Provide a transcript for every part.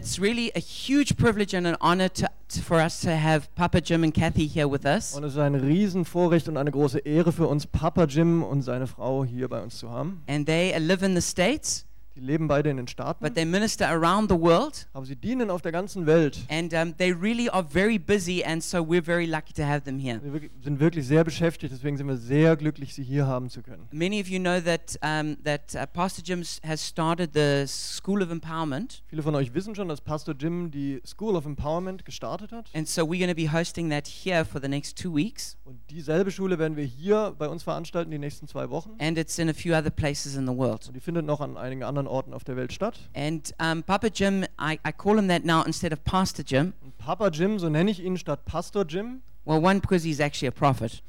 It's really a huge privilege and an honor to, to- for us to have Papa Jim and Kathy here with us. Und es ist ein Riesenvorrecht und eine große Ehre für uns, Papa Jim und seine Frau hier bei uns zu haben. And they live in the States, Die leben beide in den Staaten, but they minister around the world. aber sie dienen auf der ganzen Welt. And um, they really are very busy, and so we're very lucky to have them here. Sie wirk- sind wirklich sehr beschäftigt, deswegen sind wir sehr glücklich, sie hier haben zu können. Many of you know that, um, that uh, Pastor Jim has started the School of Empowerment, Viele von euch wissen schon, dass Pastor Jim die School of Empowerment gestartet hat. and so we're going to be hosting that here for the next two weeks. Und dieselbe Schule werden wir hier bei uns veranstalten die nächsten zwei Wochen. And it's in a few other places in the world. Und die findet noch an einigen anderen Orten auf der Welt statt. And um, Papa Jim, I, I call him that now instead of Pastor Jim. Und Papa Jim, so nenne ich ihn statt Pastor Jim. Well, one, because he's actually a prophet,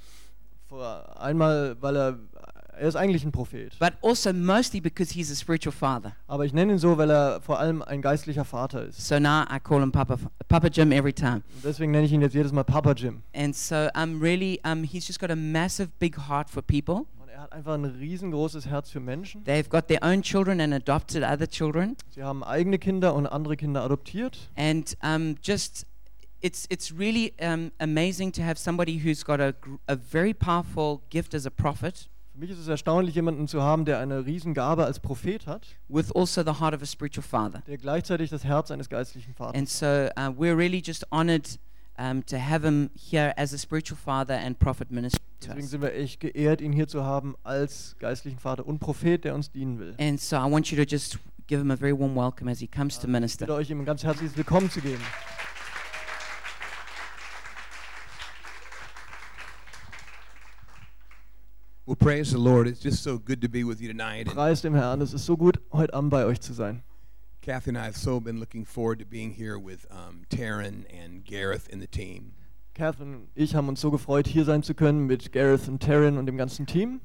Vor einmal, weil er, er ist eigentlich ein Prophet. but also mostly because he's a spiritual father. Aber ich nenne ihn so, weil er vor allem ein geistlicher Vater ist. So now I call him Papa, Papa Jim every time. Und deswegen nenne ich ihn jetzt jedes Mal Papa Jim. And so um, really, um, he's just got a massive, big heart for people. Er hat einfach ein riesengroßes Herz für Menschen. They've got their own children and adopted other children. Sie haben eigene Kinder und andere Kinder adoptiert. And um, just, it's, it's really um, amazing to have somebody who's got a, a very powerful gift as a prophet Für mich ist es erstaunlich, jemanden zu haben, der eine Riesengabe als Prophet hat, with also the heart of a spiritual father. der gleichzeitig das Herz eines geistlichen Vaters And so uh, we're really just honored um, to have him here as a spiritual father and prophet minister to Deswegen us. sind wir echt geehrt, ihn hier zu haben als geistlichen Vater und Prophet, der uns dienen will. And so I want you to just give him a very warm welcome as he comes to Ich minister. bitte euch, ihm ein ganz herzliches Willkommen zu geben. Well, praise the Lord. It's just so good to be with you tonight. And Preis dem Herrn, es ist so gut, heute Abend bei euch zu sein. Kathy and I have so been looking forward to being here with um, Taryn and Gareth and the team. Catherine und ich haben uns so gefreut, hier sein zu können mit Gareth und Taryn und dem ganzen Team.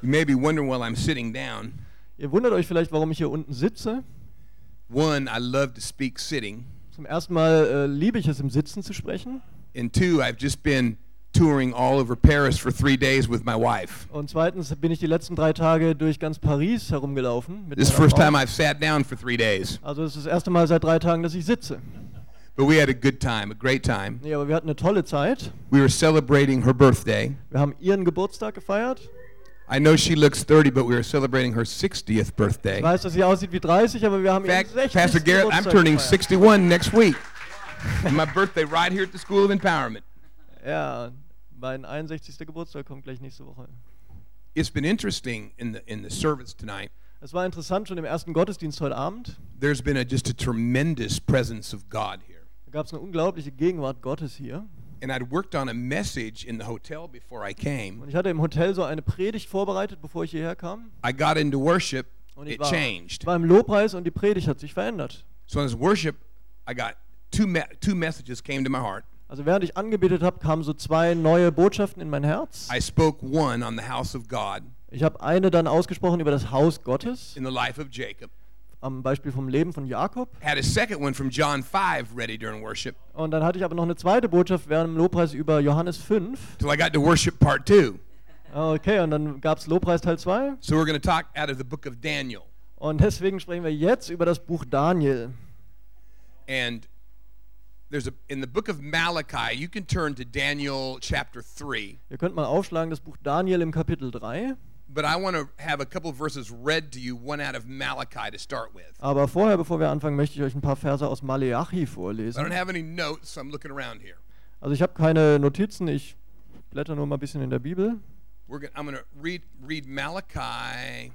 You may be wondering while I'm sitting down. Ihr wundert euch vielleicht, warum ich hier unten sitze. One, I love to speak sitting. Zum ersten Mal äh, liebe ich es, im Sitzen zu sprechen. And two, I've just been touring all over Paris for three days with my wife. Und zweitens bin ich die letzten drei Tage durch ganz Paris herumgelaufen. Mit This is the first time I've sat down for three days. Also es ist das erste Mal seit drei Tagen, dass ich sitze. But we had a good time, a great time. Nee, aber wir hatten eine tolle Zeit. We were celebrating her birthday. Wir haben ihren Geburtstag gefeiert. I know she looks 30, but we were celebrating her 60th birthday. Ich weiß, dass sie aussieht wie 30, aber wir haben In ihren fact, 60. Pastor Garrett, I'm Geburtstag turning gefeiert. 61 next week. And my birthday right here at the School of Empowerment. Ja, mein 61. Geburtstag kommt gleich nächste Woche. It's been interesting in the in the service tonight. Es war interessant, schon im ersten Gottesdienst heute Abend. There's been a, just a tremendous presence of God here. Da gab es eine unglaubliche Gegenwart Gottes hier. And I'd worked on a message in the hotel before I Und came. ich hatte im Hotel so eine Predigt vorbereitet, bevor ich hierher kam. I got into worship, Und ich it war, changed. war im Lobpreis und die Predigt hat sich verändert. So as worship, I got two me- two messages came to my heart. Also während ich angebetet habe, kamen so zwei neue Botschaften in mein Herz. I spoke one on the house of God Ich habe eine dann ausgesprochen über das Haus Gottes, in the life of Jacob. am Beispiel vom Leben von Jakob. Had a second one from John 5 ready during worship Und dann hatte ich aber noch eine zweite Botschaft während dem Lobpreis über Johannes 5. till I got to worship part 2. Okay, und dann gab es Lobpreis Teil 2. So we're going to talk out of the book of Daniel. Und deswegen sprechen wir jetzt über das Buch Daniel. And there's a in the book of Malachi, you can turn to Daniel chapter 3, Ihr könnt mal aufschlagen, das Buch Daniel im Kapitel 3. but I want to have a couple of verses read to you, one out of Malachi to start with. Aber vorher, bevor wir anfangen, möchte ich euch ein paar Verse aus Maleachi I don't vorlesen. have any notes, so I'm looking around here. Also ich habe keine Notizen, ich blätter nur mal ein bisschen in der Bibel. We're gonna, I'm going to read read Malachi.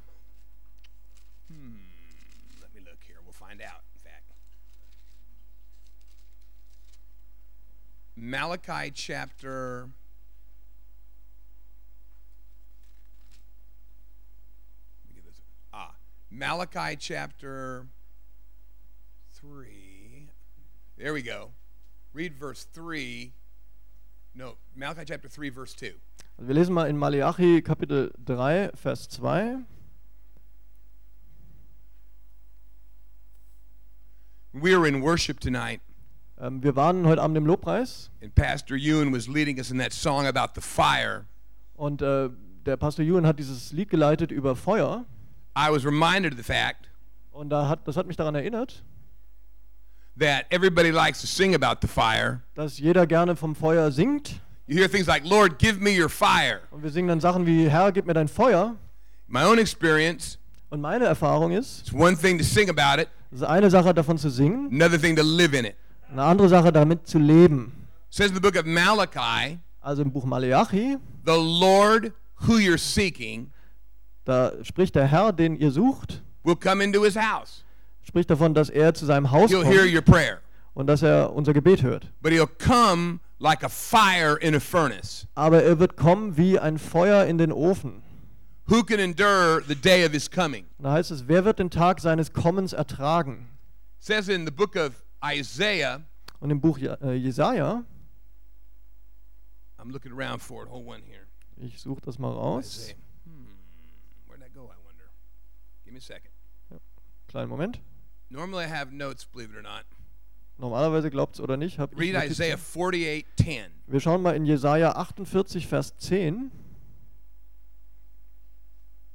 Malachi chapter. Let me get this. Ah, Malachi chapter three. There we go. Read verse three. No, Malachi chapter three, verse two. Also wir lesen mal in Maleachi Kapitel 3, Vers 2. We are in worship tonight, wir waren heute Abend im Lobpreis and Pastor Ewan was leading us in that song about the fire. und äh, der Pastor Ewan hat dieses Lied geleitet über Feuer. I was reminded of the fact Und da hat, das hat mich daran erinnert, that everybody likes to sing about the fire. dass jeder gerne vom Feuer singt. You hear things like, Lord, give me your fire. Und wir singen dann Sachen wie, Herr, gib mir dein Feuer. My own experience, Und meine Erfahrung ist, it's one thing to sing about it, es ist eine Sache davon zu singen, another thing to live in it. Eine andere Sache damit zu leben. Says in the book of Malachi, Also im Buch Maleachi, the Lord who you're seeking da spricht der Herr, den ihr sucht, will come into his house. spricht davon, dass er zu seinem Haus He'll hear kommt your prayer, und dass er unser Gebet hört. but he'll come like a fire in a furnace. Aber er wird kommen wie ein Feuer in den Ofen. Who can endure the day of his coming? Da heißt es, wer wird den Tag seines Kommens ertragen? Says in the book of Isaiah, Und im Buch äh, Jesaja, I'm looking around for it. Hold one here. ich suche das mal raus. Isaiah. Hmm. Where'd that go, I wonder? Give me a second. Kleinen Moment. Normally I have notes, believe it or not. Normalerweise glaubt es oder nicht, habe ich Read Notizen. Isaiah 48:10. Wir schauen mal in Jesaja 48, Vers 10.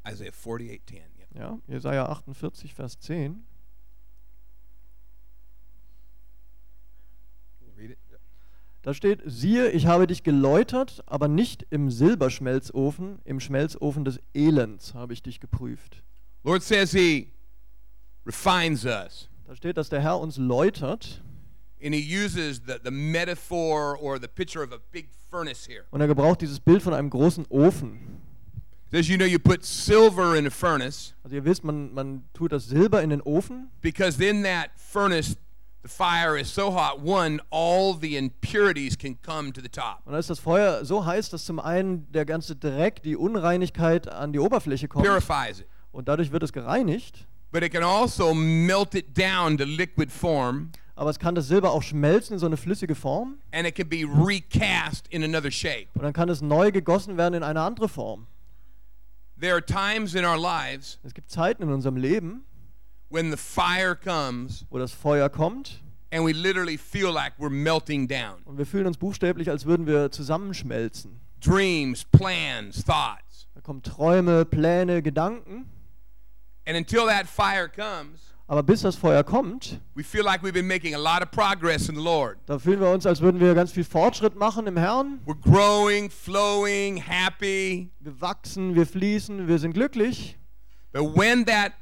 Isaiah 48:10. Yep. Ja, Jesaja 48, Vers 10. Read it. Da steht: Siehe, ich habe dich geläutert, aber nicht im Silberschmelzofen, im Schmelzofen des Elends habe ich dich geprüft. Lord says he refines us. Da steht, dass der Herr uns läutert And he uses the, the metaphor or the picture of a big furnace here. und er gebraucht dieses Bild von einem großen Ofen. Says, you know, you put silver in a furnace Also ihr wisst, man, man tut das Silber in den Ofen because in that furnace, the fire is so hot, one, all the impurities can come to the top. und da ist das Feuer so heiß, dass zum einen der ganze Dreck, die Unreinigkeit an die Oberfläche kommt Purifies it. und dadurch wird es gereinigt. But it can also melt it down to liquid form Aber es kann das Silber auch schmelzen in so eine flüssige Form and it can be recast in another shape. und dann kann es neu gegossen werden in eine andere Form. There are times in our lives Es gibt Zeiten in unserem Leben, when the fire comes wo das Feuer kommt and we literally feel like we're melting down. und wir fühlen uns buchstäblich, als würden wir zusammenschmelzen. Dreams, plans, thoughts. Da kommen Träume, Pläne, Gedanken. And until that fire comes, Aber bis das Feuer kommt, we feel like we've been making a lot of progress in the Lord. da fühlen wir uns, als würden wir ganz viel Fortschritt machen im Herrn. We're growing, flowing, happy. Wir wachsen, wir fließen, wir sind glücklich. But when that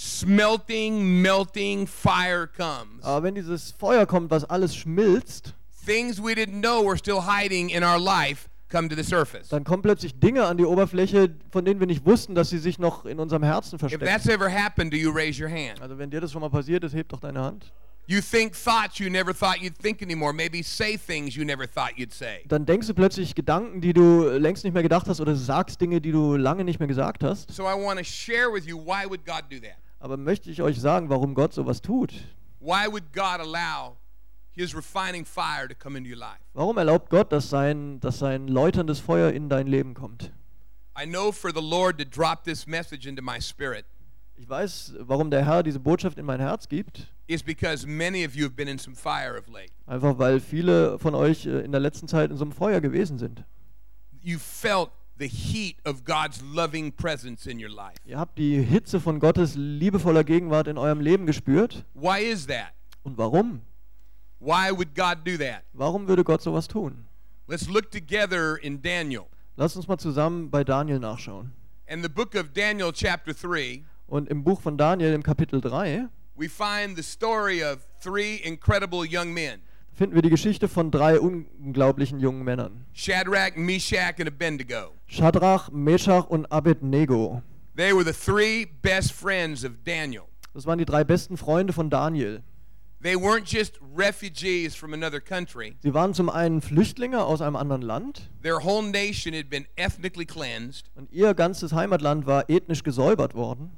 smelting, melting fire comes, Aber wenn dieses Feuer kommt, was alles schmilzt, things we didn't know were still hiding in our life come to the surface. dann kommen plötzlich Dinge an die Oberfläche, von denen wir nicht wussten, dass sie sich noch in unserem Herzen If verstecken. that's ever happened to you, raise your hand. Also wenn dir das schon mal passiert ist, heb doch deine Hand. You think thoughts you never thought you'd think anymore. Maybe say things you never thought you'd say. Dann denkst du plötzlich Gedanken, die du längst nicht mehr gedacht hast oder sagst Dinge, die du lange nicht mehr gesagt hast. So I want to share with you why would God do that? Aber möchte ich euch sagen, warum Gott sowas tut? Why would God allow his refining fire to come into your life? Warum erlaubt Gott, dass sein, dass sein läuterndes Feuer in dein Leben kommt? I know for the Lord to drop this message into my spirit Ich weiß, warum der Herr diese Botschaft in mein Herz gibt. is because many of you have been in some fire of late. Einfach weil viele von euch äh, in der letzten Zeit in so einem Feuer gewesen sind. You felt the heat of God's loving presence in your life. Ihr habt die Hitze von Gottes liebevoller Gegenwart in eurem Leben gespürt. Why is that? Und warum? Why would God do that? Warum würde Gott sowas tun? Let's look together in Daniel. Lasst uns mal zusammen bei Daniel nachschauen. In the book of Daniel, chapter 3, Und im Buch von Daniel im Kapitel 3 we find the story of three incredible young men finden wir die Geschichte von drei unglaublichen jungen Männern. Shadrach, Meshach, and Abednego. Shadrach, Meshach und Abednego. They were the three best friends of Daniel. Das waren die drei besten Freunde von Daniel. They weren't just refugees from another country, Sie waren zum einen Flüchtlinge aus einem anderen Land their whole nation had been ethnically cleansed und ihr ganzes Heimatland war ethnisch gesäubert worden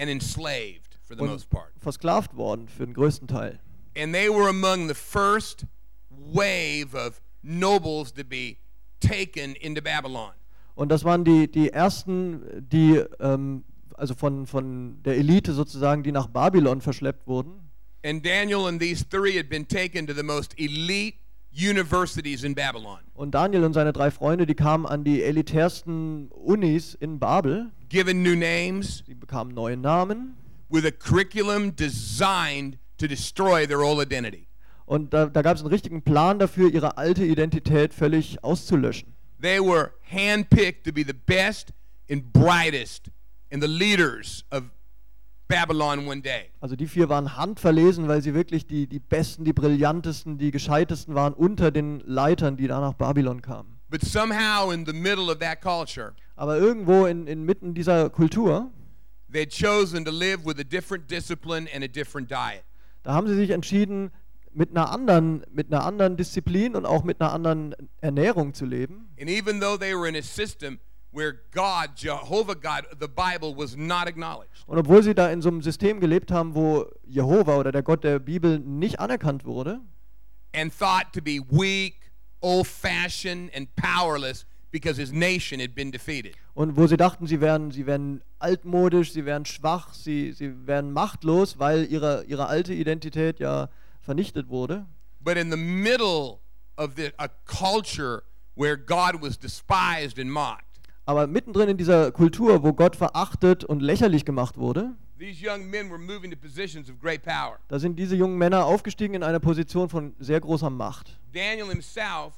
and enslaved for the und most part. versklavt worden für den größten Teil. And they were among the first wave of nobles to be taken into Babylon. Und das waren die, die ersten, die ähm, also von, von der Elite sozusagen, die nach Babylon verschleppt wurden. And Daniel and these three had been taken to the most elite universities in Babylon, Und Daniel und seine drei Freunde, die kamen an die elitärsten Unis in Babel. given new names, Sie bekamen neue Namen with a curriculum designed to destroy their old identity. Und da, da gab es einen richtigen Plan dafür, ihre alte Identität völlig auszulöschen. They were handpicked to be the best and brightest and the leaders of Babylon one day. Also die vier waren handverlesen, weil sie wirklich die, die besten, die brillantesten, die gescheitesten waren unter den Leitern, die da nach Babylon kamen. But somehow, in the middle of that culture, Aber irgendwo in, inmitten dieser Kultur, they'd chosen to live with a different discipline and a different diet. Da haben sie sich entschieden, mit einer anderen, mit einer anderen Disziplin und auch mit einer anderen Ernährung zu leben. And even though they were in a system where God, Jehovah God, the Bible was not acknowledged, Und obwohl sie da in so einem System gelebt haben, wo Jehova oder der Gott der Bibel nicht anerkannt wurde and thought to be weak, old fashioned, and powerless because his nation had been defeated. und wo sie dachten, sie wären, sie wären altmodisch, sie wären schwach, sie, sie wären machtlos, weil ihre, ihre alte Identität ja vernichtet wurde. But in the middle of the, a culture where God was despised and mocked, Aber mittendrin in dieser Kultur, wo Gott verachtet und lächerlich gemacht wurde, these young men were moving to positions of great power. da sind diese jungen Männer aufgestiegen in eine Position von sehr großer Macht. Daniel himself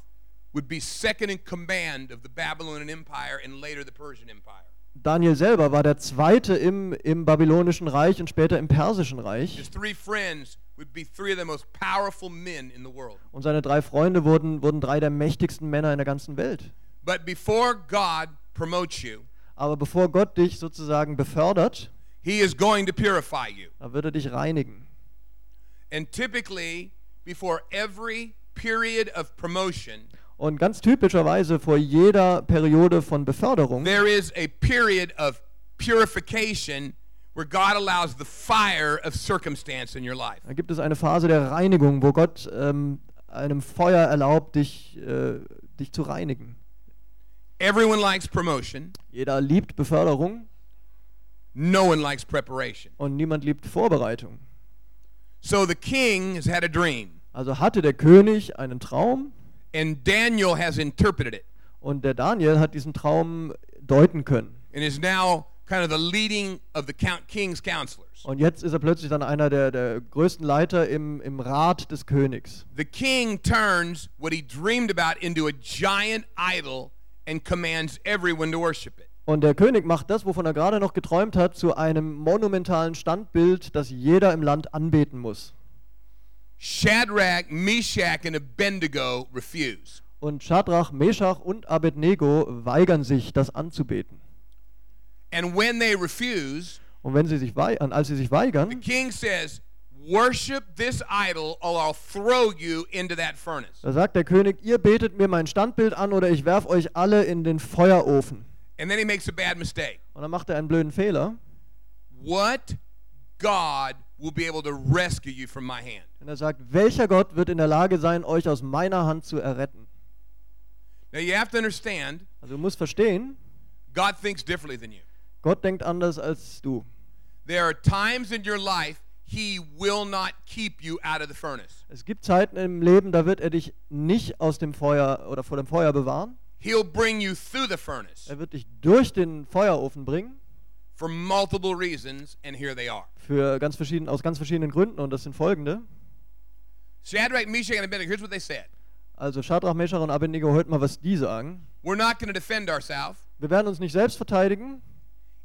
would be second in command of the Babylonian Empire and later the Persian Empire. Daniel selber war der Zweite im, im babylonischen Reich und später im persischen Reich. His three friends would be three of the most powerful men in the world. Und seine drei Freunde wurden, wurden drei der mächtigsten Männer in der ganzen Welt. But before God promotes you, Aber bevor Gott dich sozusagen befördert, he is going to purify you. da wird er dich reinigen. And typically, before every period of promotion, Und ganz typischerweise vor jeder Periode von Beförderung there is a period of purification where God allows the fire of circumstance in your life. da gibt es eine Phase der Reinigung, wo Gott ähm, einem Feuer erlaubt, dich, äh, dich zu reinigen. Everyone likes promotion, Jeder liebt Beförderung no one likes preparation. und niemand liebt Vorbereitung. So the king has had a dream, Also hatte der König einen Traum and Daniel has interpreted it und der Daniel hat diesen Traum deuten können. and is now kind of the leading of the king's counselors. Und jetzt ist er plötzlich dann einer der, der größten Leiter im, im Rat des Königs. The king turns what he dreamed about into a giant idol and commands everyone to worship it. Und der König macht das, wovon er gerade noch geträumt hat, zu einem monumentalen Standbild, das jeder im Land anbeten muss. Shadrach, Meshach, and Abednego refuse. Und Schadrach, Meschach und Abednego weigern sich, das anzubeten. And when they refuse, Und wenn sie sich wei an- als sie sich the weigern, king says, Worship this idol, or I'll throw you into that furnace. da sagt der König, ihr betet mir mein Standbild an oder ich werf euch alle in den Feuerofen. And then he makes a bad mistake. Und dann macht er einen blöden Fehler. What God will be able to rescue you from my hand? Und er sagt, welcher Gott wird in der Lage sein, euch aus meiner Hand zu erretten? Now you have to understand, Also du musst verstehen, God thinks differently than you. Gott denkt anders als du. There are times in your life he will not keep you out of the furnace. Es gibt Zeiten im Leben, da wird er dich nicht aus dem Feuer oder vor dem Feuer bewahren. He'll bring you through the furnace Er wird dich durch den Feuerofen bringen, for multiple reasons, and here they are. für ganz verschieden, aus ganz verschiedenen Gründen. Und das sind folgende. Shadrach, Meshach, and Abednego, here's what they said. Also Schadrach, Meschach und Abednego, hört mal, was die sagen. We're not going to defend ourselves. Wir werden uns nicht selbst verteidigen.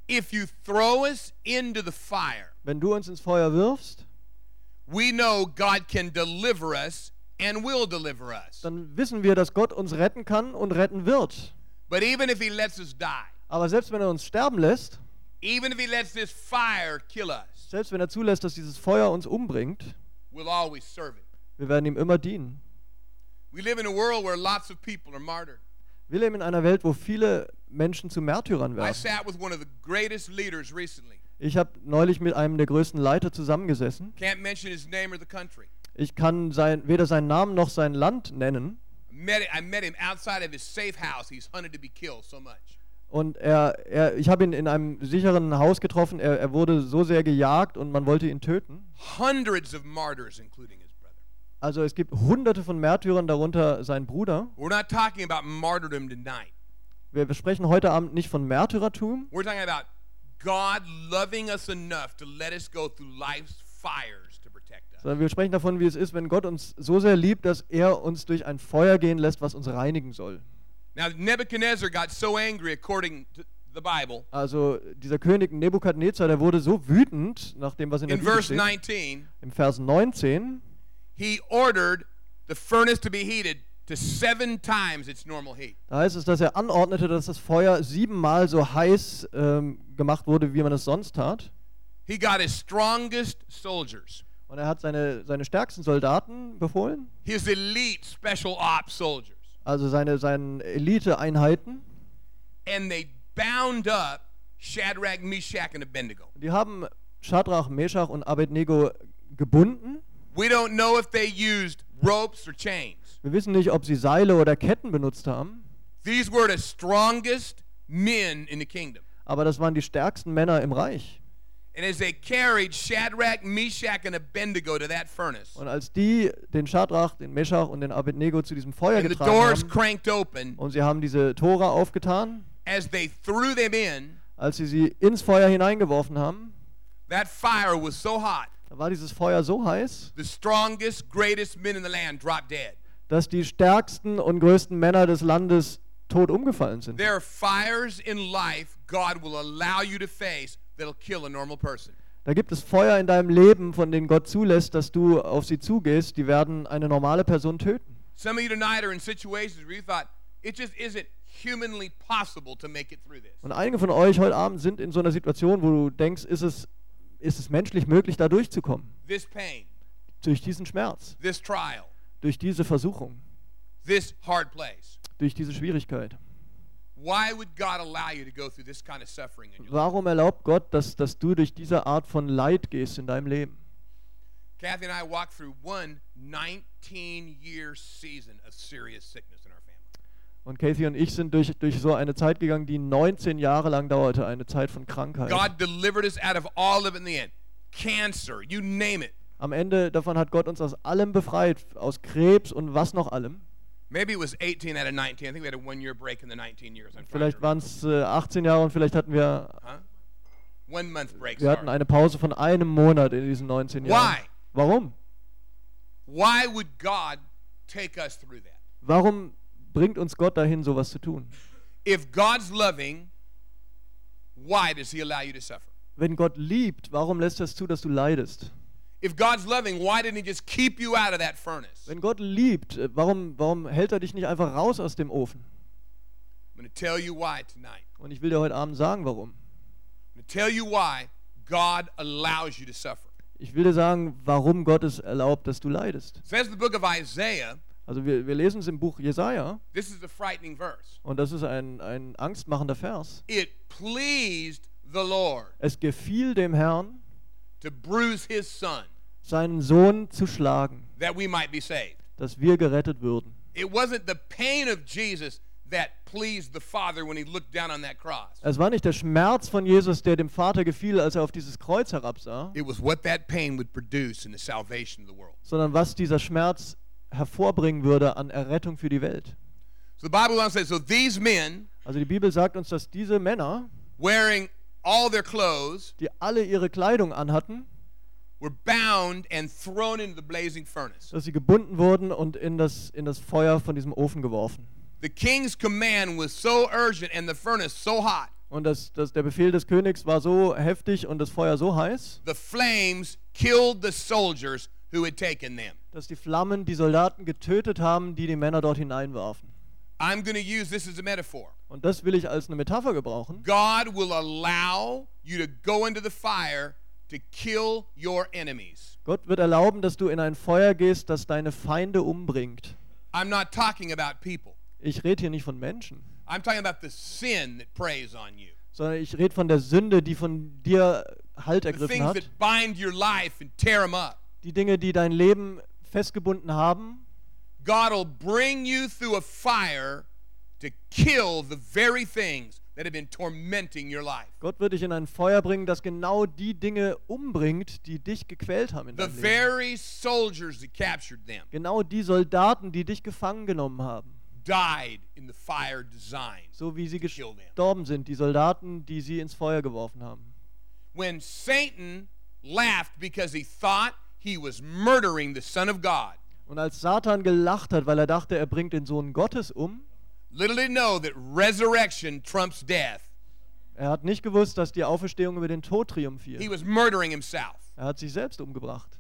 If you throw us into the fire, Wenn du uns ins Feuer wirfst, we know God can deliver us and will deliver us. dann wissen wir, dass Gott uns retten kann und retten wird. But even if he lets us die, Aber selbst wenn er uns sterben lässt, even if he lets this fire kill us, selbst wenn er zulässt, dass dieses Feuer uns umbringt, we'll always serve him. wir werden ihm immer dienen. We live in a world where lots of people are martyred. Wir leben in einer Welt, wo viele Menschen zu Märtyrern I werden. sat with one of the greatest leaders recently. Ich habe neulich mit einem der größten Leiter zusammengesessen. Can't mention his name or the country. Ich kann sein, weder seinen Namen noch sein Land nennen. Met, I met him outside of his safe house. He's hunted to be killed so much. Und er, er, ich habe ihn in einem sicheren Haus getroffen. Er, er wurde so sehr gejagt und man wollte ihn töten. Hundreds of martyrs, including his brother. Also es gibt hunderte von Märtyrern, darunter sein Bruder. We're not talking about martyrdom tonight. Wir, sprechen heute Abend nicht von Märtyrertum, We're talking about God loving us enough to let us go through life's fires to protect us. Sondern wir sprechen davon, wie es ist, wenn Gott uns so sehr liebt, dass er uns durch ein Feuer gehen lässt, was uns reinigen soll. Now, Nebuchadnezzar got so angry, according to the Bible, Also dieser König Nebukadnezar, der wurde so wütend nach dem, was in der in Bibel verse steht. 19, Im Vers 19, he ordered the furnace to be heated to seven times its normal heat. da heißt es, dass er anordnete, dass das Feuer siebenmal so heiß ähm, gemacht wurde, wie man es sonst tat. He got his strongest soldiers, Und er hat seine, seine stärksten Soldaten befohlen, his elite special ops soldiers, also seine, seine Elite-Einheiten. and they bound up Shadrach, Meshach, and Abednego. Die haben Shadrach, Meshach und Abednego gebunden. We don't know if they used ropes or chains. Wir wissen nicht, ob sie Seile oder Ketten benutzt haben, These were the strongest men in the kingdom. aber das waren die stärksten Männer im Reich. And as they carried Shadrach, Meshach, and Abednego to that furnace, Und als die den Shadrach, den Meshach und den Abednego zu diesem Feuer and the getragen doors haben cranked open, und sie haben diese Tore aufgetan, as they threw them in, als sie sie ins Feuer hineingeworfen haben, that fire was so hot, da war dieses Feuer so heiß, the strongest, greatest men in the land dropped dead. dass die stärksten und größten Männer des Landes tot umgefallen sind. There are fires in life God will allow you to face that'll kill a normal person. Da gibt es Feuer in deinem Leben, von denen Gott zulässt, dass du auf sie zugehst, die werden eine normale Person töten. Some of you tonight are in situations where you thought, it just isn't humanly possible to make it through this. Und einige von euch heute Abend sind in so einer Situation, wo du denkst, ist es, ist es menschlich möglich, da durchzukommen? This pain, Durch diesen Schmerz, this trial, durch diese Versuchung, this hard place. durch diese Schwierigkeit. Warum erlaubt Gott, dass, dass du durch diese Art von Leid gehst in deinem Leben? Kathy and I walked through one 19 year season of serious sickness in our family. Und Kathy und ich sind durch, durch so eine Zeit gegangen, die 19 Jahre lang dauerte, eine Zeit von Krankheit. God delivered us out of all of it in the end. Cancer, you name it. Am Ende davon hat Gott uns aus allem befreit, aus Krebs und was noch allem. Maybe it was 18 out of 19. I think we had a one year break in the 19 years. I'm Vielleicht waren es äh, 18 Jahre und vielleicht hatten wir. Huh? One month break. wir hatten sorry. eine Pause von einem Monat in diesen 19 Jahren. Why? Warum? Why would God take us through that? Warum bringt uns Gott dahin, sowas zu tun? If God's loving, why does He allow you to suffer? Wenn Gott liebt, warum lässt er es zu, dass du leidest? If God's loving, why didn't He just keep you out of that furnace? Wenn Gott liebt, äh, warum, warum hält er dich nicht einfach raus aus dem Ofen? I'm going to tell you why tonight. Und ich will dir heute Abend sagen, warum. I'm going to tell you why God allows you to suffer. Ich will dir sagen, warum Gott es erlaubt, dass du leidest. Says the book of Isaiah, Also wir, wir lesen es im Buch Jesaja this is a frightening verse. und das ist ein, ein angstmachender Vers. It pleased the Lord Es gefiel dem Herrn, to bruise his son seinen Sohn zu schlagen, that we might be saved. dass wir gerettet würden. It wasn't the pain of Jesus that pleased the Father when he looked down on that cross. Es war nicht der Schmerz von Jesus, der dem Vater gefiel, als er auf dieses Kreuz herabsah, It was what that pain would produce in the salvation of the world. sondern was dieser Schmerz hervorbringen würde an Errettung für die Welt. So the Bible now says, so these men Also die Bibel sagt uns, dass diese Männer, wearing all their clothes die alle ihre Kleidung anhatten, dass sie gebunden wurden und in das, in das Feuer von diesem Ofen geworfen. The king's command was so urgent and the furnace so hot, Und das, das, der Befehl des Königs war so heftig und das Feuer so heiß, the flames killed the soldiers who had taken them. dass die Flammen die Soldaten getötet haben, die die Männer dort hineinwarfen. I'm going to use this as a metaphor. Und das will ich als eine Metapher gebrauchen. God will allow you to go into the fire to kill your enemies. Gott wird erlauben, dass du in ein Feuer gehst, das deine Feinde umbringt. I'm not talking about people. Ich rede hier nicht von Menschen, I'm talking about the sin that preys on you. sondern ich rede von der Sünde, die von dir Halt The ergriffen things hat. that bind your life and tear them up. Die Dinge, die dein Leben festgebunden haben. God will bring you through a fire to kill the very things that have been tormenting your life. Gott wird dich in ein Feuer bringen, das genau die Dinge umbringt, die dich gequält haben in The deinem Leben. very soldiers that captured them Genau die Soldaten, die dich gefangen genommen haben. died in the fire designed. So wie sie to kill them. gestorben sind, die Soldaten, die sie ins Feuer geworfen haben. When Satan laughed because he thought he was murdering the Son of God. Und als Satan gelacht hat, weil er dachte, er bringt den Sohn Gottes um, Little did he know that resurrection trumps death. er hat nicht gewusst, dass die Auferstehung über den Tod He triumphiert. was murdering himself. Er hat sich selbst umgebracht.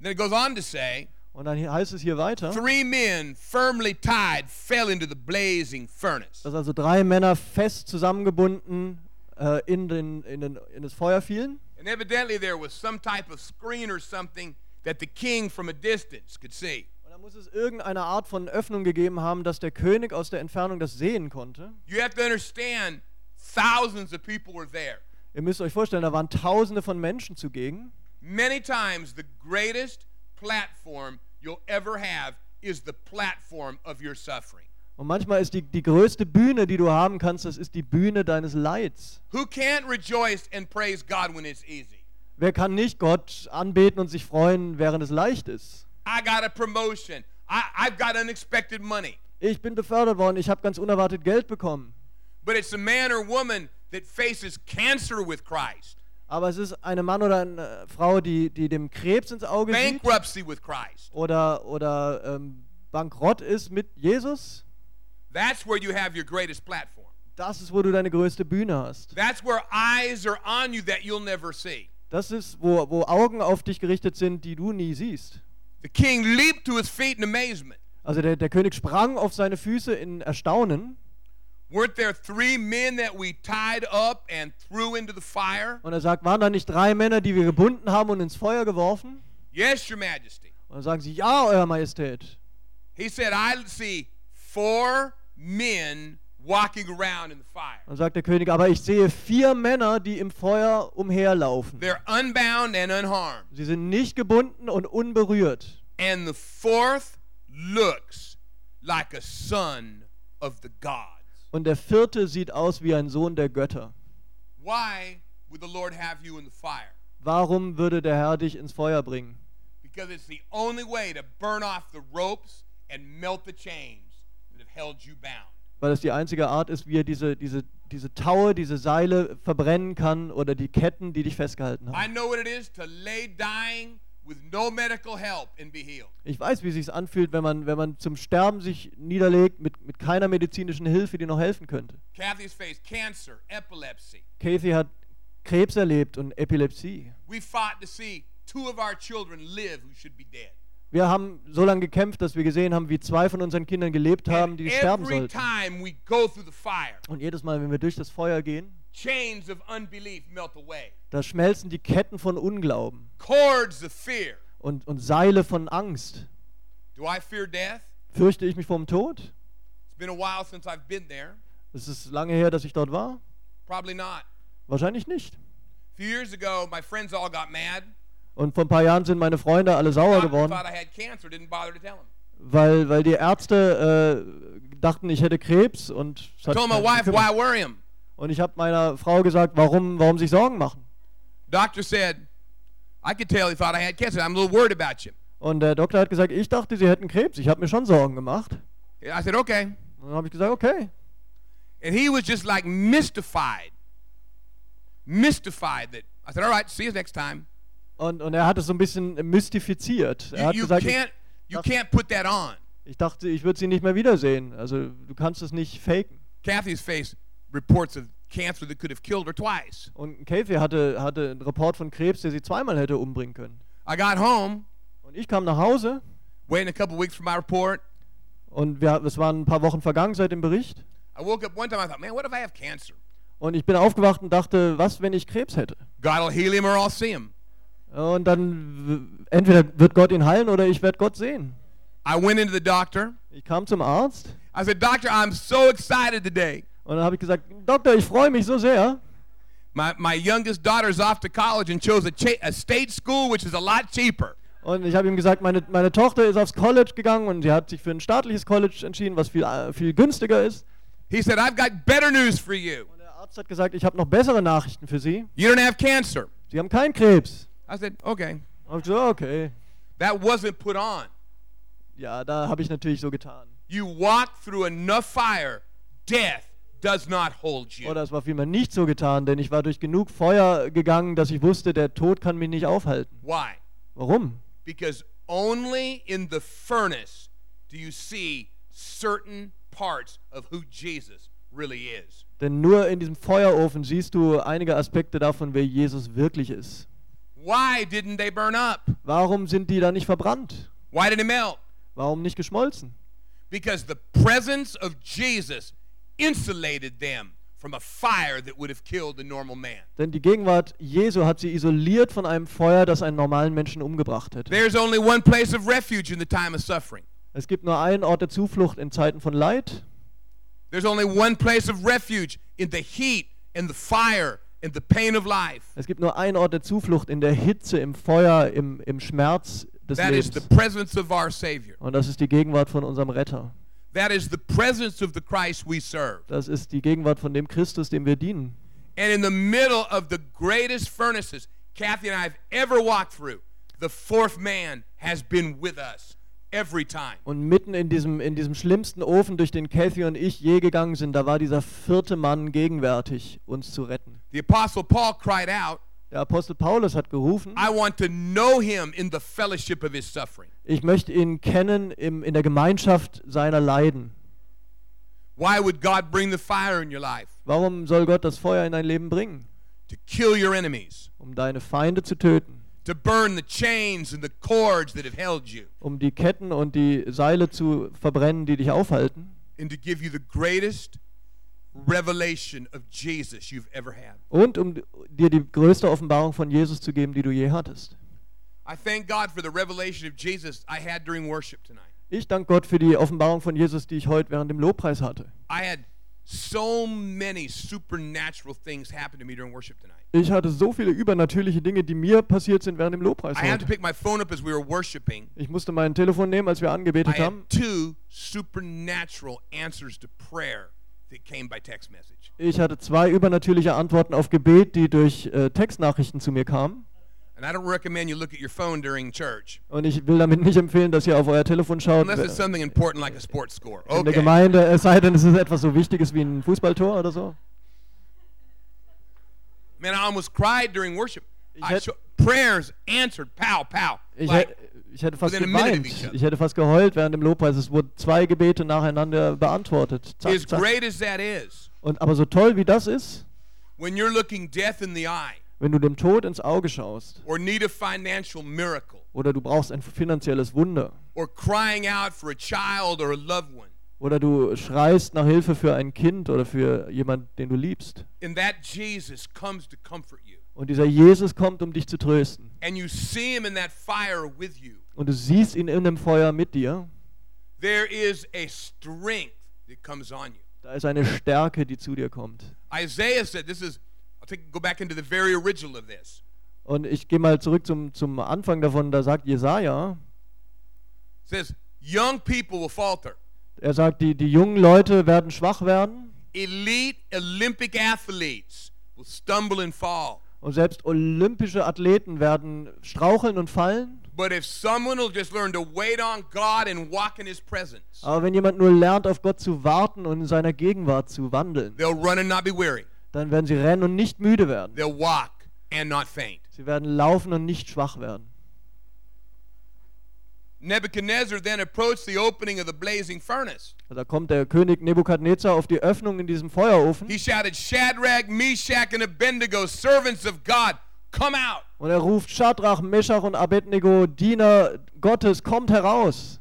Then it goes on to say, Und dann heißt es hier weiter, three men firmly tied fell into the blazing furnace. dass also drei Männer fest zusammengebunden äh, in, den, in, den, in das Feuer fielen. And evidently there was some type of screen or something that the king from a distance could see. Da muss es irgendeine Art von Öffnung gegeben haben, dass der König aus der Entfernung das sehen konnte. You have to understand, thousands of people were there. Ihr müsst euch vorstellen, da waren Tausende von Menschen zugegen. Many times, the greatest platform you'll ever have is the platform of your suffering. Und manchmal ist die, die größte Bühne, die du haben kannst, das ist die Bühne deines Leids. Who can't rejoice and praise God when it's easy? Wer kann nicht Gott anbeten und sich freuen, während es leicht ist? I got a promotion. I, I've got unexpected money. Ich bin befördert worden, ich habe ganz unerwartet Geld bekommen. But it's a man or woman that faces cancer with Christ, Aber es ist eine Mann oder eine Frau, die, die dem Krebs ins Auge sieht bankruptcy with Christ. oder, oder ähm, bankrott ist mit Jesus. That's where you have your greatest platform. Das ist, wo du deine größte Bühne hast. That's where eyes are on you that you'll never see. Das ist, wo, wo Augen auf dich gerichtet sind, die du nie siehst. The king leaped to his feet in amazement. Also der, der König sprang auf seine Füße in Erstaunen Weren't there three men that we tied up and threw into the fire? und er sagt, waren da nicht drei Männer, die wir gebunden haben und ins Feuer geworfen? Yes, your majesty. Und dann sagen sie, ja, Euer Majestät. He said, I see four men walking around in the fire. Und sagt der König, aber ich sehe vier Männer, die im Feuer umherlaufen. They're unbound and unharmed. Sie sind nicht gebunden und unberührt. And the fourth looks like a son of the gods. Und der vierte sieht aus wie ein Sohn der Götter. Why would the Lord have you in the fire? Warum würde der Herr dich ins Feuer bringen? Because it's the only way to burn off the ropes and melt the chains that have held you bound. Weil es die einzige Art ist, wie er diese, diese, diese Taue, diese Seile verbrennen kann oder die Ketten, die dich festgehalten haben. Ich weiß, wie es sich anfühlt, wenn man, wenn man zum Sterben sich niederlegt mit, mit keiner medizinischen Hilfe, die noch helfen könnte. Kathy's faced cancer, epilepsy. Kathy hat Krebs erlebt und Epilepsie. We fought to see two of our children live who should be dead. Wir haben so lange gekämpft, dass wir gesehen haben, wie zwei von unseren Kindern gelebt haben, die sterben sollten. Und jedes Mal, wenn wir durch das Feuer gehen, chains of unbelief melt away. da schmelzen die Ketten von Unglauben Cords of fear. und, und Seile von Angst. Do I fear death? Fürchte ich mich vom Tod? It's been a while since I've been there. Es ist lange her, dass ich dort war? Probably not. Wahrscheinlich nicht. A few years ago, my friends all got mad. Und vor ein paar Jahren sind meine Freunde alle sauer geworden, thought I had cancer, didn't bother to tell them. weil, weil die Ärzte äh, dachten, ich hätte Krebs und es hat wife? Und ich habe meiner Frau gesagt, warum, warum sich Sorgen machen. Doctor said, I could tell he thought I had cancer. I'm a little worried about you. Und der Doktor hat gesagt, ich dachte, sie hätten Krebs. Ich habe mir schon Sorgen gemacht. I said, okay. Und dann habe ich gesagt, okay. And he was just like mystified. Mystified that I said, all right, see you next time. Und, und er hat es so ein bisschen mystifiziert. Er You, hat you gesagt, ich, can't you das- can't put that on. ich dachte, ich würde sie nicht mehr wiedersehen. Also du kannst es nicht faken. Kathy's face reports of cancer that could have killed her twice. Und Kathy hatte, hatte einen Report von Krebs, der sie zweimal hätte umbringen können. I got home, Und ich kam nach Hause waiting a couple weeks for my report. und wir, es waren ein paar Wochen vergangen seit dem Bericht. I woke up one time, I thought, man, what if I have cancer? Und ich bin aufgewacht und dachte, was, wenn ich Krebs hätte? God will heal him or I'll see him. Und dann entweder wird Gott ihn heilen oder ich werde Gott sehen. I went into the doctor. Ich kam zum Arzt I said, Doctor, I'm so excited today. und dann habe ich gesagt, Doktor, ich freue mich so sehr. My, my youngest daughter's off to college and chose a, a state school, which is a lot cheaper. Und ich habe ihm gesagt, meine, meine Tochter ist aufs College gegangen und sie hat sich für ein staatliches College entschieden, was viel, äh, viel günstiger ist. He said, I've got better news for you. Und der Arzt hat gesagt, ich habe noch bessere Nachrichten für Sie. You don't have cancer. Sie haben keinen Krebs. I said, okay. Ich so, okay. That wasn't put on. Ja, da habe ich natürlich so getan. You walk through enough fire, death does not hold you. Oder es war vielmehr nicht so getan, denn ich war durch genug Feuer gegangen, dass ich wusste, der Tod kann mich nicht aufhalten. Why? Warum? Because only in the furnace do you see certain parts of who Jesus really is. Denn nur in diesem Feuerofen siehst du einige Aspekte davon, wer Jesus wirklich ist. Why didn't they burn up? Warum sind die da nicht verbrannt? Why did it melt? Warum nicht geschmolzen? Because the presence of Jesus insulated them from a fire that would have killed a normal man. Denn die Gegenwart Jesu hat sie isoliert von einem Feuer, das einen normalen Menschen umgebracht hätte. There's only one place of refuge in the time of suffering. Es gibt nur einen Ort der Zuflucht in Zeiten von Leid. There's only one place of refuge in the heat and the fire and the pain of life. Es gibt nur einen Ort der Zuflucht in der Hitze, im Feuer, im, im Schmerz des Lebens. That is the presence of our Savior. Und das ist die Gegenwart von unserem Retter. That is the presence of the Christ we serve. Das ist die Gegenwart von dem Christus, dem wir dienen. And in the middle of the greatest furnaces Kathy and I have ever walked through, the fourth man has been with us every time. Und mitten in diesem, in diesem schlimmsten Ofen, durch den Kathy und ich je gegangen sind, da war dieser vierte Mann gegenwärtig, uns zu retten. The Apostle Paul cried out, Der Apostel Paulus hat gerufen, I want to know him in the fellowship of his suffering. ich möchte ihn kennen im, in der Gemeinschaft seiner Leiden. Why would God bring the fire in your life? Warum soll Gott das Feuer in dein Leben bringen? To kill your enemies, Um deine Feinde zu töten, to burn the chains and the cords that have held you, um die Ketten und die Seile zu verbrennen, die dich aufhalten and to give you the greatest revelation of Jesus you've ever had. und um dir die größte Offenbarung von Jesus zu geben, die du je hattest. I thank God for the revelation of Jesus I had during worship tonight. Ich danke Gott für die Offenbarung von Jesus, die ich heute während dem Lobpreis hatte. I had so many supernatural things happen to me during worship tonight. Ich hatte so viele übernatürliche Dinge, die mir passiert sind während dem Lobpreis I had to pick my phone up as we were worshiping. Ich musste mein Telefon nehmen, als wir I angebetet haben. had two supernatural answers to prayer that came by text message. Ich hatte zwei übernatürliche Antworten auf Gebet, die durch äh, Textnachrichten zu mir kamen. And I don't recommend you look at your phone during church Und ich will damit nicht empfehlen, dass ihr auf euer Telefon schaut unless it's something important like a sports score. in der Okay. Gemeinde, es sei denn, es ist etwas so Wichtiges wie ein Fußballtor oder so. Man, I almost cried during worship. Ich I hätt- sho- prayers answered, pow, pow. Ich, Like, hätte, ich hätte fast geweint. Ich hätte fast geheult während dem Lobpreis. Es wurden zwei Gebete nacheinander beantwortet. Zack, as zack. great as that is, Und, aber so toll wie das ist, when you're looking death in the eye wenn du dem Tod ins Auge schaust or need a financial miracle oder du brauchst ein finanzielles Wunder or crying out for a child or a loved one, oder du schreist nach Hilfe für ein Kind oder für jemanden, den du liebst. and that Jesus comes to comfort you, Und dieser Jesus kommt, um dich zu trösten. and you see him in that fire with you, Und du siehst ihn in dem Feuer mit dir. Da ist eine Stärke, die zu dir kommt. Isaiah said, this is, I'll take, go back into the very original of this. Und ich gehe mal zurück zum, zum Anfang davon. Da sagt Jesaja, says, young people will falter. er sagt, die, die jungen Leute werden schwach werden. Elite Olympic athletes will stumble and fall. Und selbst olympische Athleten werden straucheln und fallen. Aber wenn jemand nur lernt, auf Gott zu warten und in seiner Gegenwart zu wandeln, dann werden sie rennen und nicht müde werden. They'll walk and not faint. Sie werden laufen und nicht schwach werden. Nebuchadnezzar then approached the opening of the blazing furnace. Da kommt der König Nebukadnezar auf die Öffnung in diesem Feuerofen He shouted, Shadrach, Meshach, and Abednego, servants of God, come out. und er ruft Schadrach, Meschach und Abednego, Diener Gottes, kommt heraus.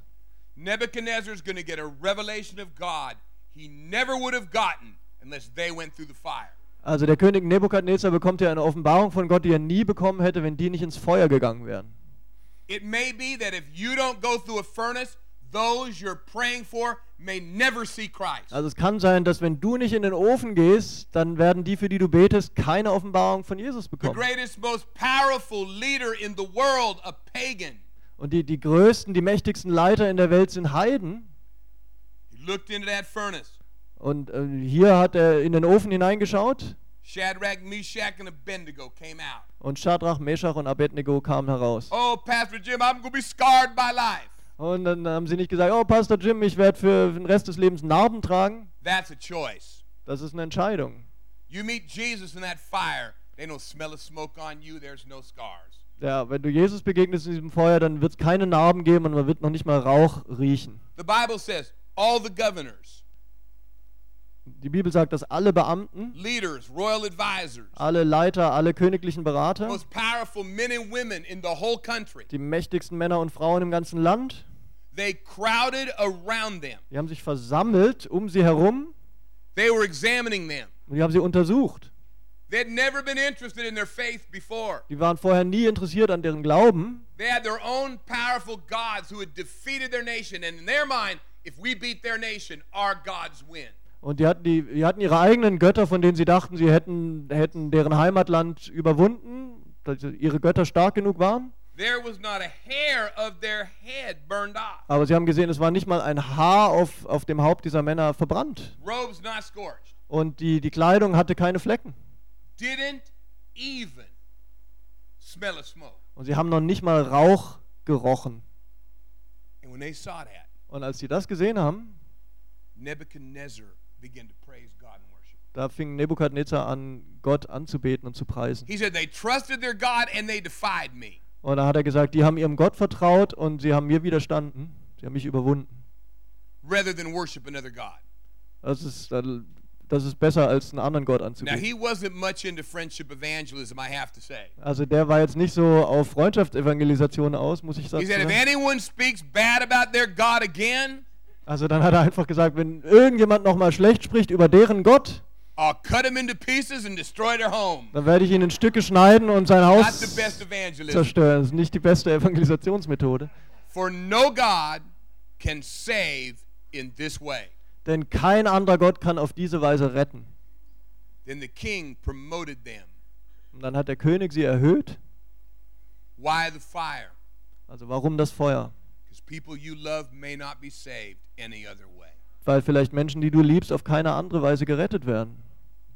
Nebuchadnezzar's going to get a revelation of God he never would have gotten unless they went through the fire. Also der König Nebukadnezar bekommt ja eine Offenbarung von Gott, die er nie bekommen hätte, wenn die nicht ins Feuer gegangen wären. It may be that if you don't go through a furnace, those you're praying for may never see Christ. Also es kann sein, dass wenn du nicht in den Ofen gehst, dann werden die, für die du betest, keine Offenbarung von Jesus The bekommen. greatest, most powerful leader in the world, a pagan, Und die, die größten, die mächtigsten Leiter in der Welt sind Heiden. he looked into that furnace. Und äh, hier hat er in den Ofen hineingeschaut Shadrach, Meshach, and Abednego came out. und Schadrach, Meschach und Abednego kamen heraus. Oh, Pastor Jim, I'm to be scarred by life. Und dann haben sie nicht gesagt, oh Pastor Jim, ich werde für den Rest des Lebens Narben tragen. That's a choice. Das ist eine Entscheidung. You meet Jesus in that fire, they no smell of smoke on you, there's no scars. Der, wenn du Jesus begegnest in diesem Feuer, dann wird es keine Narben geben und man wird noch nicht mal Rauch riechen. The Bible says all the governors, Die Bibel sagt, dass alle Beamten, leaders, royal advisors, alle Leiter, alle königlichen Berater, most powerful men and women in the whole country, die mächtigsten Männer und Frauen im ganzen Land, they crowded around them. die haben sich versammelt um sie herum They were examining them. und die haben sie untersucht. They had never been interested in their faith before. Die waren vorher nie interessiert an deren Glauben. They had their own powerful gods who had defeated their nation. And in their mind, if we beat their nation, our gods win. Und die hatten, die, die hatten ihre eigenen Götter, von denen sie dachten, sie hätten, hätten deren Heimatland überwunden, dass ihre Götter stark genug waren. There was not a hair of their head burned off, Aber sie haben gesehen, es war nicht mal ein Haar auf, auf dem Haupt dieser Männer verbrannt. robes not scorched, Und die, die Kleidung hatte keine Flecken. didn't even smell of smoke. Und sie haben noch nicht mal Rauch gerochen. And when they saw that, Und als sie das gesehen haben, Nebuchadnezzar da fing Nebukadnezar an, Gott anzubeten und zu preisen. He said, They trusted their God and they defied me. Und da hat er gesagt, die haben ihrem Gott vertraut und sie haben mir widerstanden. Sie haben mich überwunden. rather than worship another God. Das ist, das ist besser, als einen anderen Gott Now, anzubeten. he wasn't much into friendship evangelism, I have to say. Also der war jetzt nicht so auf Freundschaftsevangelisation aus, muss ich He sagen. said, If anyone speaks bad about their God again, Also dann hat er einfach gesagt, wenn irgendjemand nochmal schlecht spricht über deren Gott, dann werde ich ihn in Stücke schneiden und sein Haus zerstören. Das ist nicht die beste Evangelisationsmethode. For no God can save in this way. Denn kein anderer Gott kann auf diese Weise retten. Then the king promoted them. Und dann hat der König sie erhöht. Why the fire? Also warum das Feuer? Weil vielleicht Menschen, die du liebst, auf keine andere Weise gerettet werden.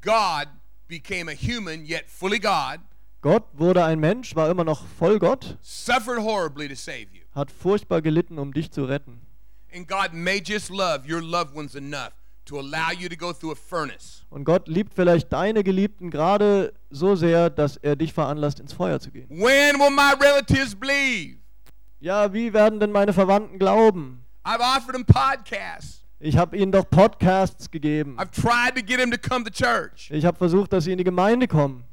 God became a human, yet fully God, Gott wurde ein Mensch, war immer noch voll Gott, suffered horribly to save you. hat furchtbar gelitten, um dich zu retten. And God may just love your loved ones enough to allow you to go through a furnace. Und Gott liebt vielleicht deine Geliebten gerade so sehr, dass er dich veranlasst, ins Feuer zu gehen. When will my relatives believe? Ja, wie werden denn meine Verwandten glauben? I've offered them podcasts. Ich habe ihnen doch Podcasts gegeben. I've tried to get them to come to church. Ich habe versucht, dass sie in die Gemeinde kommen.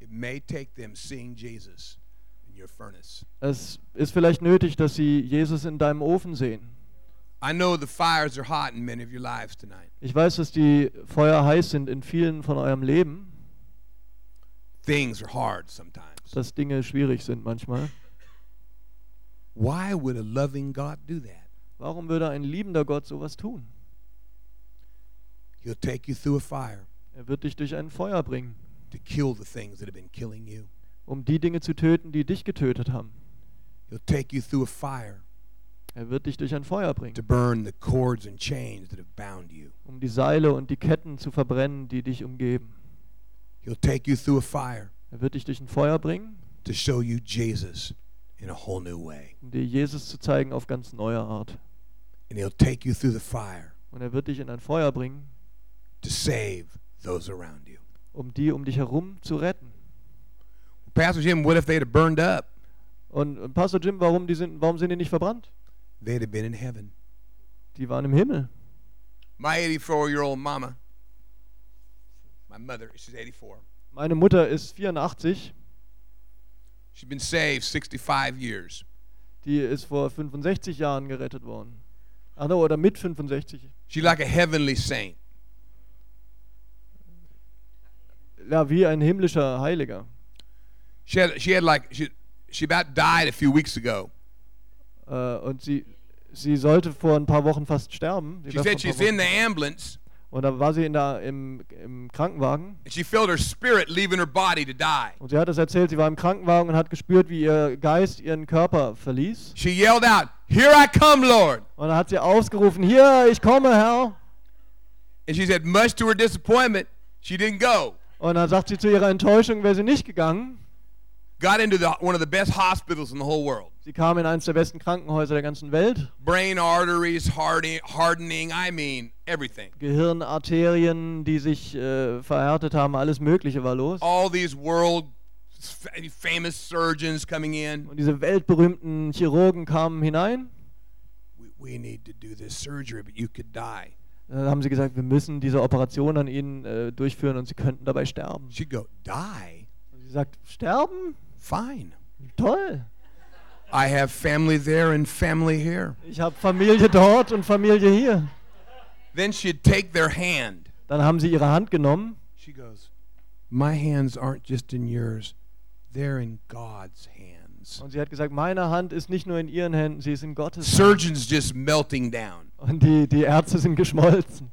It may take them seeing Jesus in your furnace. Es ist vielleicht nötig, dass sie Jesus in deinem Ofen sehen. I know the fires are hot in many of your lives tonight. Ich weiß, dass die Feuer heiß sind in vielen von eurem Leben, Things are hard sometimes. dass Dinge schwierig sind manchmal. Why would a loving God do that? Warum würde ein liebender Gott sowas tun? He'll take you through a fire Er wird dich durch ein Feuer bringen, to kill the things that have been killing you. um die Dinge zu töten, die dich getötet haben. He'll take you through a fire Er wird dich durch ein Feuer to bringen, burn the cords and chains that have bound you. um die Seile und die Ketten zu verbrennen, die dich umgeben. He'll take you through a fire Er wird dich durch ein Feuer bringen, to show you Jesus in a whole new way. um dir Jesus zu zeigen auf ganz neue Art. And he'll take you through the fire Und er wird dich in ein Feuer bringen, to save those around you. um die um dich herum zu retten. Pastor Jim, what if they'd have burned up? Und äh, Pastor Jim, warum, die sind, warum sind die nicht verbrannt? They'd have been in heaven. Die waren im Himmel. My 84 year old mama, my mother, she's 84. Meine Mutter ist 84, She's been saved 65 years. die ist vor 65 Jahren gerettet worden. Ach no, oder mit 65. She's like a heavenly saint. Ja, wie ein himmlischer Heiliger. She had, she had like, she, she about died a few weeks ago. Äh, und sie, sie sollte vor ein paar Wochen fast sterben. Sie She said she's in the ambulance Und da war sie in der, im, im Krankenwagen. and she felt her spirit leaving her body to die. Und sie hat es erzählt, sie war im Krankenwagen und hat gespürt, wie ihr Geist ihren Körper verließ. She yelled out, Here I come, Lord. Und dann hat sie ausgerufen, hier, ich komme, Herr. And she said, much to her disappointment, she didn't go. Und dann sagt sie zu ihrer Enttäuschung, wäre sie nicht gegangen. Got into the, one of the best hospitals in the whole world. Sie kam in eines der besten Krankenhäuser der ganzen Welt. Brain arteries hardening, hardening I mean, everything. Gehirnarterien, die sich äh, verhärtet haben, alles Mögliche war los. All these world famous surgeons coming in. Und diese weltberühmten Chirurgen kamen hinein. We, we need to do this surgery, but you could die. Dann haben sie gesagt, wir müssen diese Operation an ihnen äh, durchführen und sie könnten dabei sterben. She'd go, Die? Und sie sagt, sterben? Fine. Toll. I have family there and family here. Ich habe Familie dort und Familie hier. Then she'd take their hand. Dann haben sie ihre Hand genommen She goes, My hands aren't just in yours, they're in God's hands. und sie hat gesagt, meine Hand ist nicht nur in ihren Händen, sie ist in Gottes Hand. Surgeons just melting down. Und die, die Ärzte sind geschmolzen.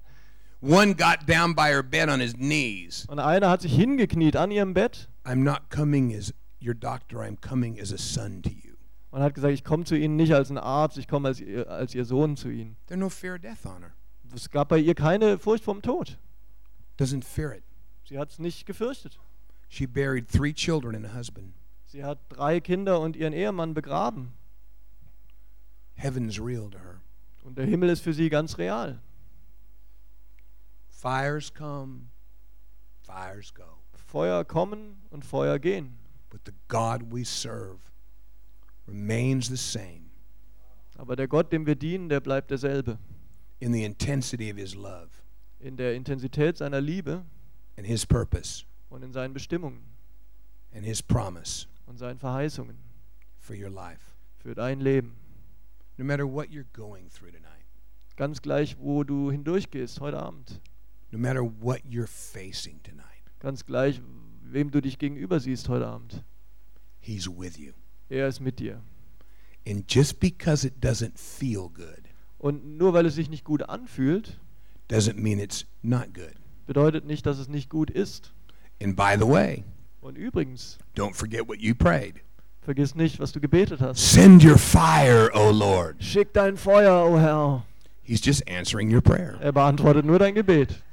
One got down by her bed on his knees. Und einer hat sich hingekniet an ihrem Bett I'm not coming as your doctor, I'm coming as a son to you. und hat gesagt, ich komme zu Ihnen nicht als ein Arzt, ich komme als, ihr- als Ihr Sohn zu Ihnen. There's no fear of death on her. Es gab bei ihr keine Furcht vom Tod. Doesn't fear it. Sie hat es nicht gefürchtet. She buried three children and a husband. Sie hat drei Kinder und ihren Ehemann begraben. Heaven's real to her. Und der Himmel ist für sie ganz real. Fires come, fires go. Feuer kommen und Feuer gehen. But the God we serve remains the same Aber der Gott, dem wir dienen, der bleibt derselbe. In the intensity of his love In der Intensität seiner Liebe and his purpose und in seinen Bestimmungen and his promise und seinen Verheißungen for your life. für dein Leben. No matter what you're going through tonight, Ganz gleich, wo du hindurchgehst heute Abend. no matter what you're facing tonight, Ganz gleich, wem du dich gegenüber siehst heute Abend. he's with you. Er ist mit dir. And just because it doesn't feel good Und nur weil es sich nicht gut anfühlt, doesn't mean it's not good. bedeutet nicht, dass es nicht gut ist. And by the way, Und übrigens, don't forget what you prayed. vergiss nicht, was du gebetet hast. Send your fire, O Lord. Schick dein Feuer, o Herr. He's just answering your prayer. Er beantwortet nur dein Gebet.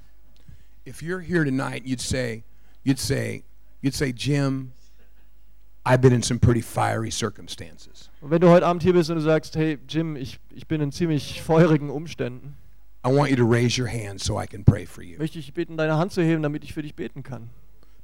If you're here tonight, you'd say, you'd say, you'd say, Jim, I've been in some pretty fiery circumstances. Und wenn du heute Abend hier bist und du sagst, hey Jim, ich, ich bin in ziemlich feurigen Umständen, I want you to raise your hand so I can pray for you. möchte ich bitten, deine Hand zu heben, damit ich für dich beten kann.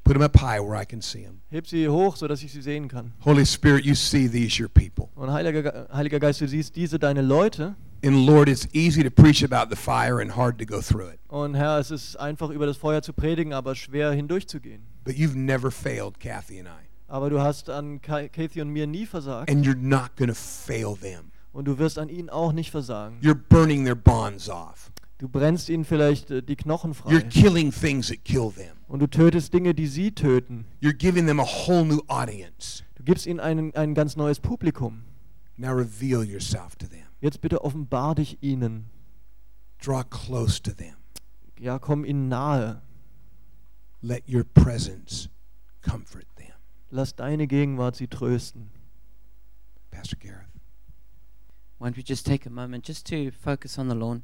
Put them up high where I can see them. Heb sie hoch, sodass ich sie sehen kann. Holy Spirit, you see these, your people. Und Heiliger, Ge- Heiliger Geist, du siehst diese deine Leute. And Lord, it's easy to preach about the fire and hard to go through it. Und Herr, es ist einfach über das Feuer zu predigen, aber schwer hindurchzugehen. But you've never failed Kathy and I. Aber du hast an Ka- Kathy und mir nie versagt. And you're not going to fail them. Und du wirst an ihnen auch nicht versagen. You're burning their bonds off. Du brennst ihnen vielleicht äh, die Knochen You're frei. killing things that kill them. Und du tötest Dinge, die sie töten. You're giving them a whole new audience. Du gibst ihnen ein, ein ganz neues Publikum. Now reveal yourself to them. Jetzt bitte offenbar dich ihnen. Draw close to them. Ja, komm ihnen nahe. Let your presence comfort them. Lass deine Gegenwart sie trösten. Pastor Gareth. Why don't we just take a moment just to focus on the Lord?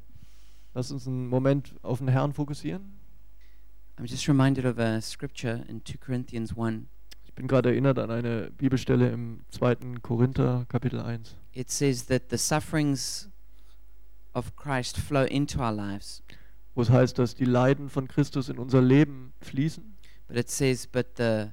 Lass uns einen Moment auf den Herrn fokussieren. I'm just reminded of a scripture in 2 Corinthians 1. Ich bin gerade erinnert an eine Bibelstelle im 2. Korinther Kapitel 1. It says that the sufferings of Christ flow into our lives. wo es heißt, dass die Leiden von Christus in unser Leben fließen. But it says, but the,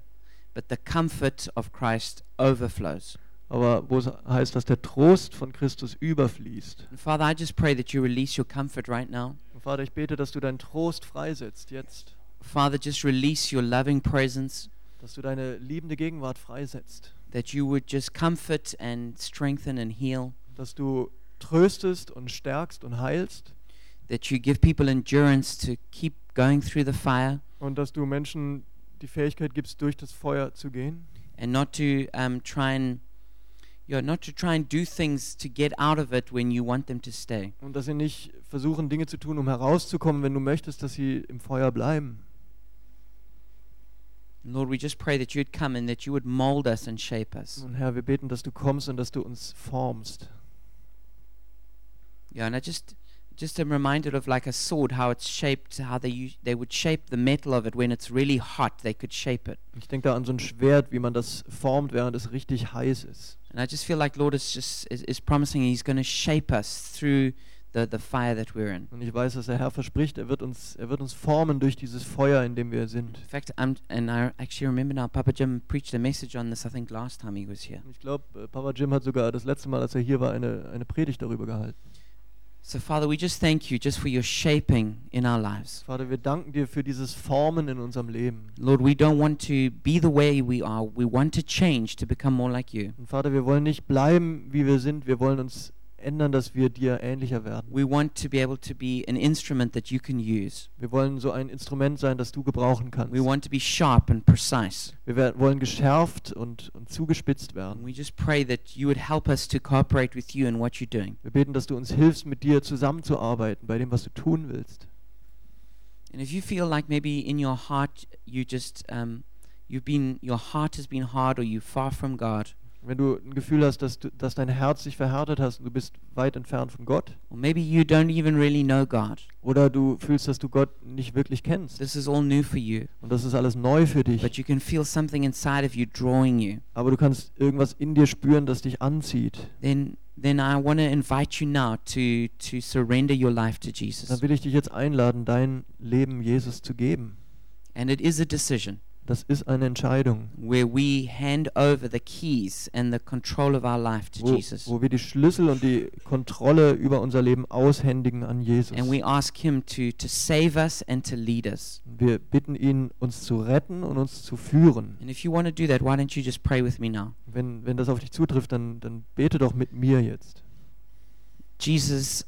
but the comfort of Christ overflows. Aber wo es heißt, dass der Trost von Christus überfließt. And Father, I just pray that you release your comfort right now. Und Vater, ich bete, dass du deinen Trost freisetzt jetzt. Father, just release your loving presence, Dass du deine liebende Gegenwart freisetzt. that you would just comfort and strengthen and heal, Dass du tröstest und stärkst und heilst. that you give people endurance to keep going through the fire Und dass du Menschen die Fähigkeit gibst, durch das Feuer zu gehen. and not to um, try and know, not to try and do things to get out of it when you want them to stay. Und dass sie nicht versuchen, Dinge zu tun, um herauszukommen, wenn du möchtest, dass sie im Feuer bleiben. Lord, we just pray that you'd come and that you would mold us and shape us. Und Herr, wir beten, dass du kommst und dass du uns formst. Yeah, and I just just am reminded of like a sword, how it's shaped, how they they would shape the metal of it when it's really hot. They could shape it, Ich denke da an so ein Schwert, wie man das formt, während es richtig heiß ist. and I just feel like Lord is just is, is promising He's going to shape us through the, the fire that we're in. Und ich weiß, dass der Herr verspricht, er wird uns, er wird uns formen durch dieses Feuer, in dem wir sind. In fact, I'm, and I actually remember now, Papa Jim preached a message on this, I think, last time he was here. Und ich glaube, äh, Papa Jim hat sogar das letzte Mal, als er hier war, eine, eine Predigt darüber gehalten. So, Father, we just thank you just for your shaping in our lives. Vater, wir danken dir für dieses Formen in unserem Leben. Lord, we don't want to be the way we are. We want to change to become more like you. Und Vater, wir wollen nicht bleiben, wie wir sind. Wir wollen uns ändern, dass wir dir ähnlicher werden. We want to be able to be an instrument that you can use. Wir wollen so ein Instrument sein, das du gebrauchen kannst. We want to be sharp and precise. Wir wollen geschärft und, und zugespitzt And werden. we just pray that you would help us to cooperate with you in what you're doing. Wir beten, dass du uns hilfst, mit dir zusammenzuarbeiten bei dem, was du tun willst. And if you feel like maybe in your heart you just um, you've been your heart has been hard or you're far from God, Wenn du ein Gefühl hast, dass, du, dass dein Herz sich verhärtet hast und du bist weit entfernt von Gott, or maybe you don't even really know God. oder du fühlst, dass du Gott nicht wirklich kennst This is all new for you, und das ist alles neu für dich, but you can feel something inside of you drawing you. aber du kannst irgendwas in dir spüren, das dich anzieht, Then then I want to invite you now to to surrender your life to Jesus. dann will ich dich jetzt einladen, dein Leben Jesus zu geben. And it is a decision Das ist eine Entscheidung, where we hand over the keys and the control of our life to wo, Jesus. wo wir die Schlüssel und die Kontrolle über unser Leben aushändigen an Jesus. And we ask him to to save us and to lead us. Wir bitten ihn, uns zu retten und uns zu führen. And if you want to do that, why don't you just pray with me now? Wenn, wenn das auf dich zutrifft, dann, dann bete doch mit mir jetzt. Jesus,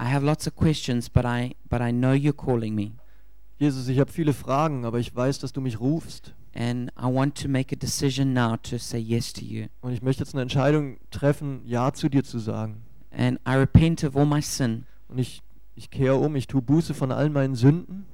I have lots of questions, but I but I know you're calling me. Jesus, ich habe viele Fragen, aber ich weiß, dass du mich rufst. And I want to make a decision now to say yes to you. Und ich möchte jetzt eine Entscheidung treffen, Ja zu dir zu sagen. And I repent of all my sin. Und ich, ich kehre um, ich tue Buße von all meinen Sünden.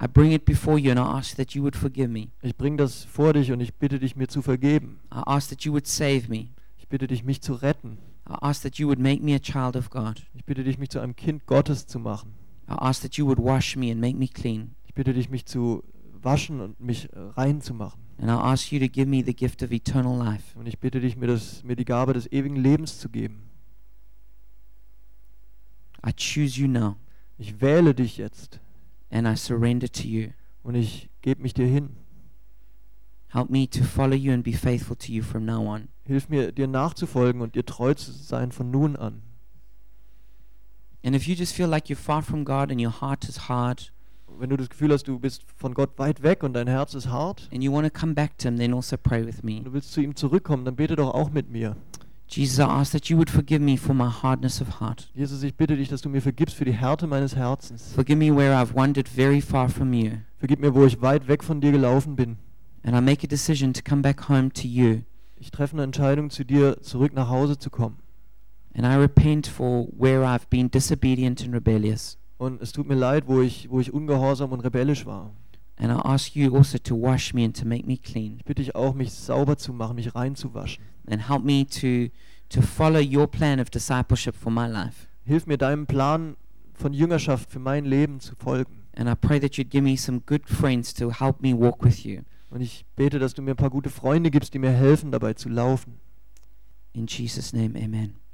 I bring it before you and I ask that you would forgive me. Ich bringe das vor dich und ich bitte dich, mir zu vergeben. I ask that you would save me. Ich bitte dich, mich zu retten. I ask that you would make me a child of God. Ich bitte dich, mich zu einem Kind Gottes zu machen. I ask that you would wash me and make me clean. Ich bitte dich, mich zu waschen und mich rein zu machen. And I ask you to give me the gift of eternal life. Und ich bitte dich, mir, das, mir die Gabe des ewigen Lebens zu geben. I choose you now Ich wähle dich jetzt and I surrender to you. und ich gebe mich dir hin. Help me to follow you and be faithful to you from now on. Hilf mir, dir nachzufolgen und dir treu zu sein von nun an. And if you just feel like you're far from God and your heart is hard Wenn du das Gefühl hast, du bist von Gott weit weg und dein Herz ist hart and you want to come back to Him, then also pray with me. und du willst zu ihm zurückkommen, dann bete doch auch mit mir. Jesus, I ask that you would forgive me for my hardness of heart. Jesus, ich bitte dich, dass du mir vergibst für die Härte meines Herzens. Forgive me where I've wandered very far from you. Vergib mir, wo ich weit weg von dir gelaufen bin. And I make a decision to come back home to you. Ich treffe eine Entscheidung, zu dir zurück nach Hause zu kommen. And I repent for where I've been disobedient and rebellious. Und es tut mir leid, wo ich, wo ich ungehorsam und rebellisch war. And I ask you also to wash me and to make me clean. Ich bitte dich auch, mich sauber zu machen, mich reinzuwaschen. And help me to, to follow your plan of discipleship for my life. Hilf mir, deinem Plan von Jüngerschaft für mein Leben zu folgen. And I pray that you'd give me some good friends to help me walk with you. Und ich bete, dass du mir ein paar gute Freunde gibst, die mir helfen, dabei zu laufen. In Jesus' name, amen.